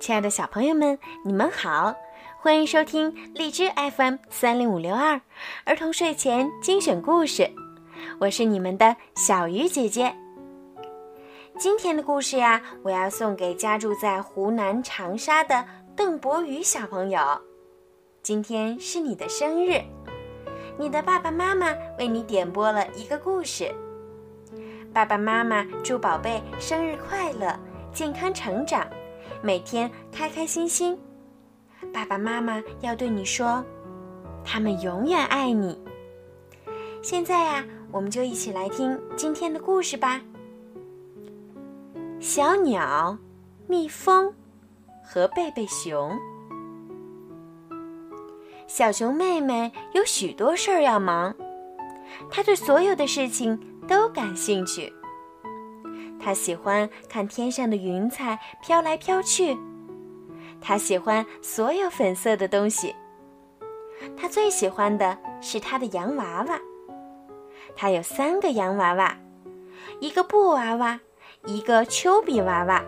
亲爱的小朋友们，你们好，欢迎收听荔枝 FM 三零五六二儿童睡前精选故事，我是你们的小鱼姐姐。今天的故事呀，我要送给家住在湖南长沙的邓博宇小朋友。今天是你的生日，你的爸爸妈妈为你点播了一个故事。爸爸妈妈祝宝贝生日快乐，健康成长。每天开开心心，爸爸妈妈要对你说，他们永远爱你。现在呀，我们就一起来听今天的故事吧。小鸟、蜜蜂和贝贝熊。小熊妹妹有许多事儿要忙，她对所有的事情都感兴趣。他喜欢看天上的云彩飘来飘去，他喜欢所有粉色的东西。他最喜欢的是他的洋娃娃。他有三个洋娃娃，一个布娃娃，一个丘比娃娃，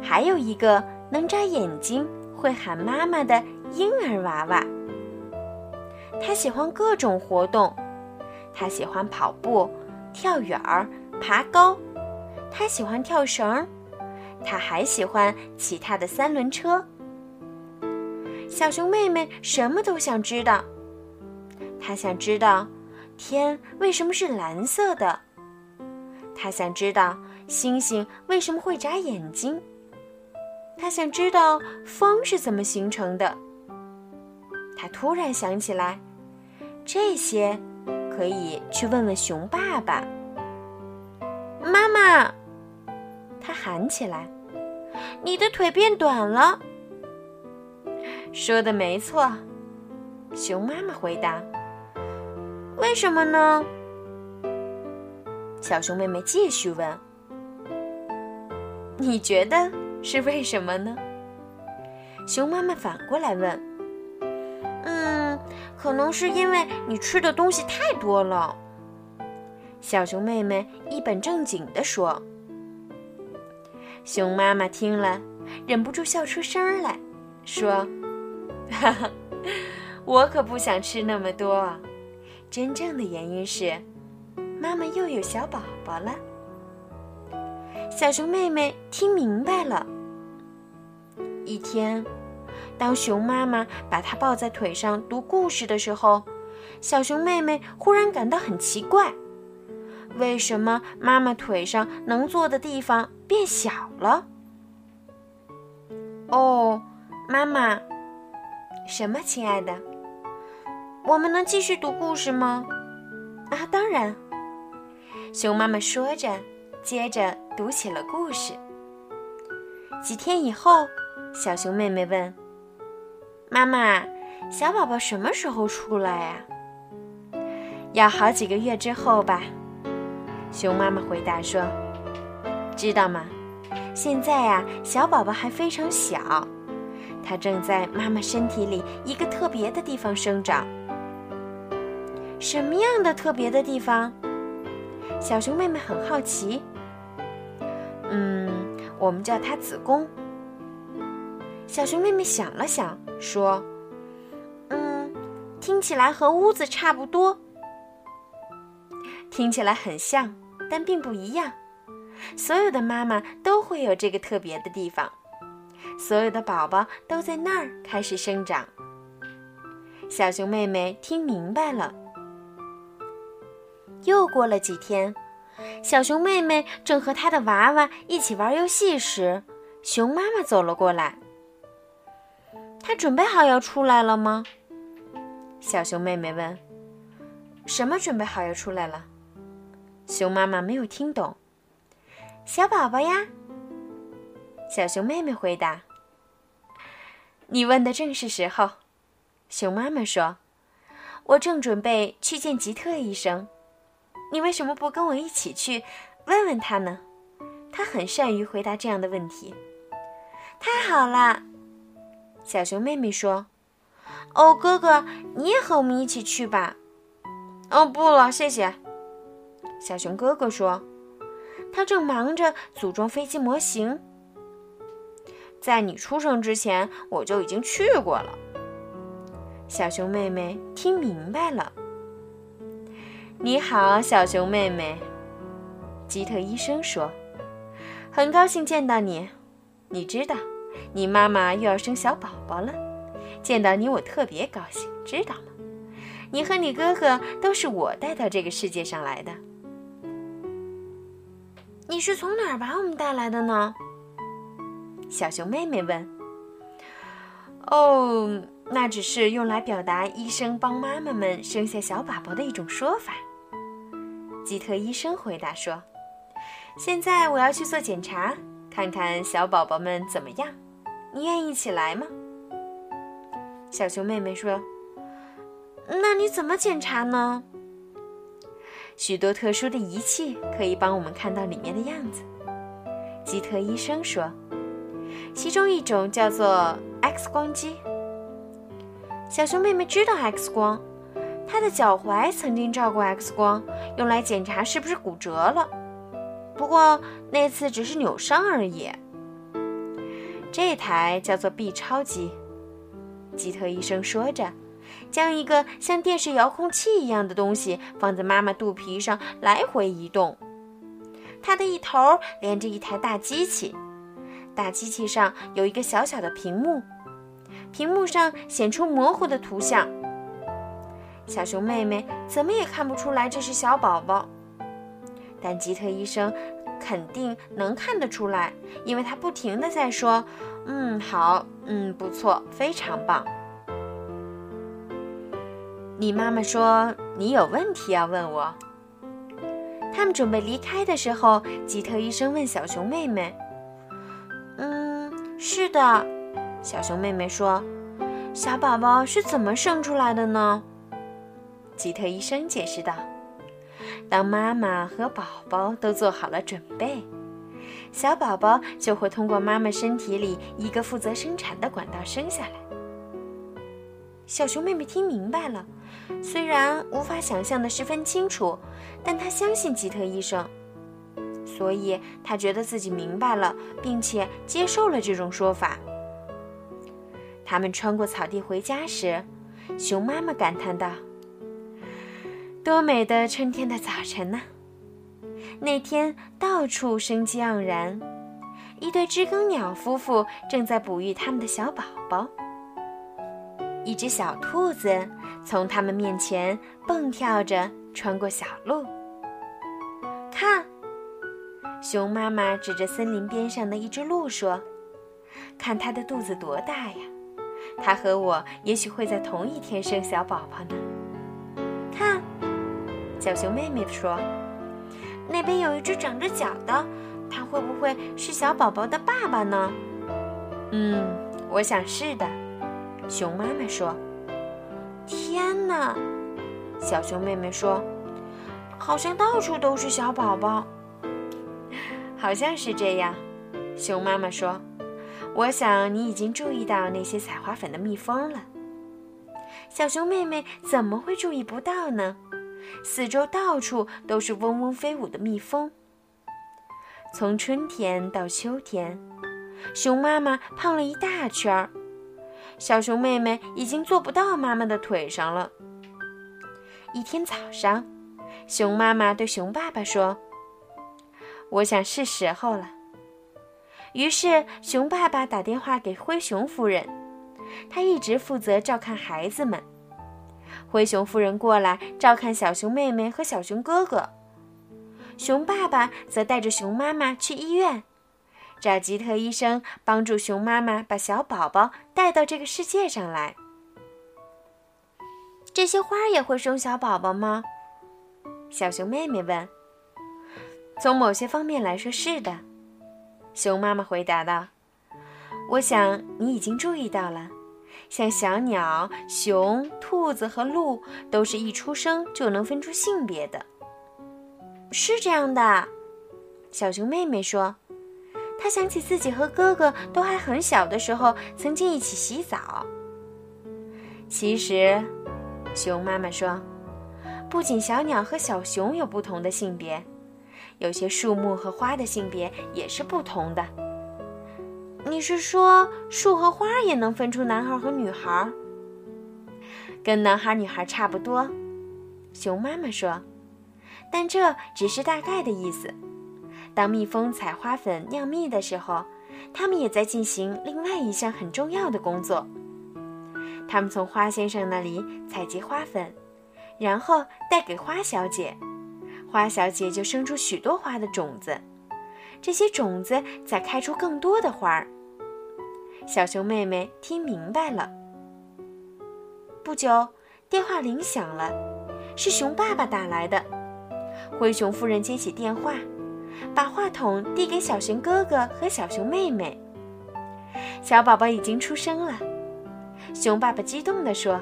还有一个能眨眼睛、会喊妈妈的婴儿娃娃。他喜欢各种活动，他喜欢跑步、跳远儿、爬高。他喜欢跳绳，他还喜欢骑他的三轮车。小熊妹妹什么都想知道。她想知道天为什么是蓝色的，她想知道星星为什么会眨眼睛，她想知道风是怎么形成的。她突然想起来，这些可以去问问熊爸爸。妈妈。他喊起来：“你的腿变短了。”说的没错，熊妈妈回答：“为什么呢？”小熊妹妹继续问：“你觉得是为什么呢？”熊妈妈反过来问：“嗯，可能是因为你吃的东西太多了。”小熊妹妹一本正经地说。熊妈妈听了，忍不住笑出声来，说：“哈哈，我可不想吃那么多。真正的原因是，妈妈又有小宝宝了。”小熊妹妹听明白了。一天，当熊妈妈把她抱在腿上读故事的时候，小熊妹妹忽然感到很奇怪。为什么妈妈腿上能坐的地方变小了？哦，妈妈，什么，亲爱的？我们能继续读故事吗？啊，当然。熊妈妈说着，接着读起了故事。几天以后，小熊妹妹问：“妈妈，小宝宝什么时候出来呀？”要好几个月之后吧。熊妈妈回答说：“知道吗？现在呀，小宝宝还非常小，他正在妈妈身体里一个特别的地方生长。什么样的特别的地方？”小熊妹妹很好奇。“嗯，我们叫它子宫。”小熊妹妹想了想说：“嗯，听起来和屋子差不多，听起来很像。”但并不一样，所有的妈妈都会有这个特别的地方，所有的宝宝都在那儿开始生长。小熊妹妹听明白了。又过了几天，小熊妹妹正和她的娃娃一起玩游戏时，熊妈妈走了过来。她准备好要出来了吗？小熊妹妹问。什么准备好要出来了？熊妈妈没有听懂。小宝宝呀，小熊妹妹回答：“你问的正是时候。”熊妈妈说：“我正准备去见吉特医生，你为什么不跟我一起去问问他呢？他很善于回答这样的问题。”太好了，小熊妹妹说：“哦，哥哥，你也和我们一起去吧。”哦，不了，谢谢。小熊哥哥说：“他正忙着组装飞机模型。在你出生之前，我就已经去过了。小熊妹妹听明白了。你好，小熊妹妹。吉特医生说：“很高兴见到你。你知道，你妈妈又要生小宝宝了。见到你，我特别高兴，知道吗？你和你哥哥都是我带到这个世界上来的。你是从哪儿把我们带来的呢？”小熊妹妹问。“哦。”那只是用来表达医生帮妈妈们生下小宝宝的一种说法。吉特医生回答说：“现在我要去做检查，看看小宝宝们怎么样。你愿意一起来吗？”小熊妹妹说：“那你怎么检查呢？”许多特殊的仪器可以帮我们看到里面的样子。吉特医生说：“其中一种叫做 X 光机。”小熊妹妹知道 X 光，她的脚踝曾经照过 X 光，用来检查是不是骨折了。不过那次只是扭伤而已。这台叫做 B 超机，吉特医生说着，将一个像电视遥控器一样的东西放在妈妈肚皮上来回移动。它的一头连着一台大机器，大机器上有一个小小的屏幕。屏幕上显出模糊的图像，小熊妹妹怎么也看不出来这是小宝宝，但吉特医生肯定能看得出来，因为他不停的在说：“嗯，好，嗯，不错，非常棒。”你妈妈说你有问题要问我。他们准备离开的时候，吉特医生问小熊妹妹：“嗯，是的。”小熊妹妹说：“小宝宝是怎么生出来的呢？”吉特医生解释道：“当妈妈和宝宝都做好了准备，小宝宝就会通过妈妈身体里一个负责生产的管道生下来。”小熊妹妹听明白了，虽然无法想象的十分清楚，但他相信吉特医生，所以他觉得自己明白了，并且接受了这种说法。他们穿过草地回家时，熊妈妈感叹道：“多美的春天的早晨呢！那天到处生机盎然，一对知更鸟夫妇正在哺育他们的小宝宝。一只小兔子从他们面前蹦跳着穿过小路。看，熊妈妈指着森林边上的一只鹿说：‘看它的肚子多大呀！’”它和我也许会在同一天生小宝宝呢。看，小熊妹妹说：“那边有一只长着脚的，它会不会是小宝宝的爸爸呢？”嗯，我想是的。熊妈妈说：“天哪！”小熊妹妹说：“好像到处都是小宝宝。”好像是这样，熊妈妈说。我想你已经注意到那些采花粉的蜜蜂了。小熊妹妹怎么会注意不到呢？四周到处都是嗡嗡飞舞的蜜蜂。从春天到秋天，熊妈妈胖了一大圈儿，小熊妹妹已经坐不到妈妈的腿上了。一天早上，熊妈妈对熊爸爸说：“我想是时候了。”于是，熊爸爸打电话给灰熊夫人，他一直负责照看孩子们。灰熊夫人过来照看小熊妹妹和小熊哥哥，熊爸爸则带着熊妈妈去医院，找吉特医生帮助熊妈妈把小宝宝带到这个世界上来。这些花也会生小宝宝吗？小熊妹妹问。从某些方面来说，是的。熊妈妈回答道：“我想你已经注意到了，像小鸟、熊、兔子和鹿，都是一出生就能分出性别的。是这样的。”小熊妹妹说：“他想起自己和哥哥都还很小的时候，曾经一起洗澡。”其实，熊妈妈说，不仅小鸟和小熊有不同的性别。有些树木和花的性别也是不同的。你是说树和花也能分出男孩和女孩？跟男孩女孩差不多，熊妈妈说。但这只是大概的意思。当蜜蜂采花粉酿蜜的时候，它们也在进行另外一项很重要的工作。它们从花先生那里采集花粉，然后带给花小姐，花小姐就生出许多花的种子，这些种子再开出更多的花儿。小熊妹妹听明白了。不久，电话铃响了，是熊爸爸打来的。灰熊夫人接起电话，把话筒递给小熊哥哥和小熊妹妹。小宝宝已经出生了，熊爸爸激动地说：“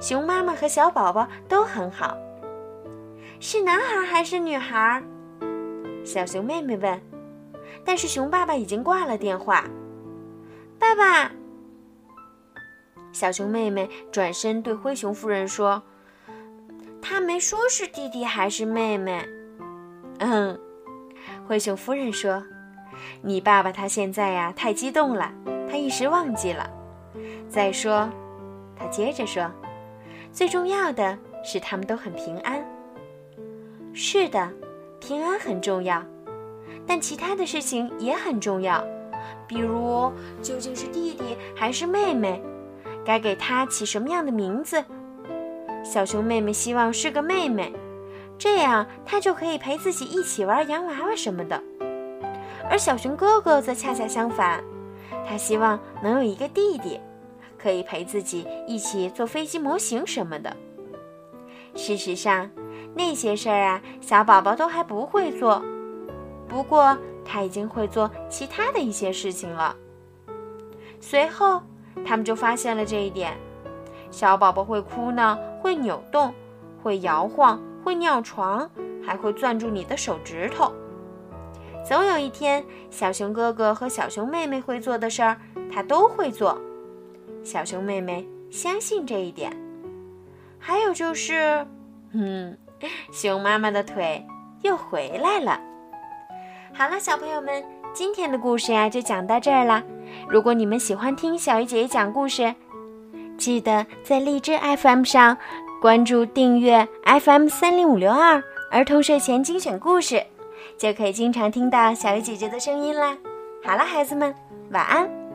熊妈妈和小宝宝都很好。是男孩还是女孩？”小熊妹妹问。但是熊爸爸已经挂了电话。爸爸，小熊妹妹转身对灰熊夫人说。他没说是弟弟还是妹妹。嗯，灰熊夫人说：“你爸爸他现在呀太激动了，他一时忘记了。再说，他接着说，最重要的是他们都很平安。是的，平安很重要，但其他的事情也很重要，比如究竟是弟弟还是妹妹，该给他起什么样的名字。”小熊妹妹希望是个妹妹，这样他就可以陪自己一起玩洋娃娃什么的。而小熊哥哥则恰恰相反，他希望能有一个弟弟，可以陪自己一起做飞机模型什么的。事实上，那些事儿啊，小宝宝都还不会做。不过他已经会做其他的一些事情了。随后，他们就发现了这一点。小宝宝会哭呢，会扭动，会摇晃，会尿床，还会攥住你的手指头。总有一天，小熊哥哥和小熊妹妹会做的事儿，他都会做。小熊妹妹相信这一点。还有就是，嗯，熊妈妈的腿又回来了。好了，小朋友们，今天的故事呀就讲到这儿了。如果你们喜欢听小鱼姐姐讲故事，记得在荔枝 FM 上关注订阅 FM 三零五六二儿童睡前精选故事，就可以经常听到小鱼姐姐的声音啦。好了，孩子们，晚安。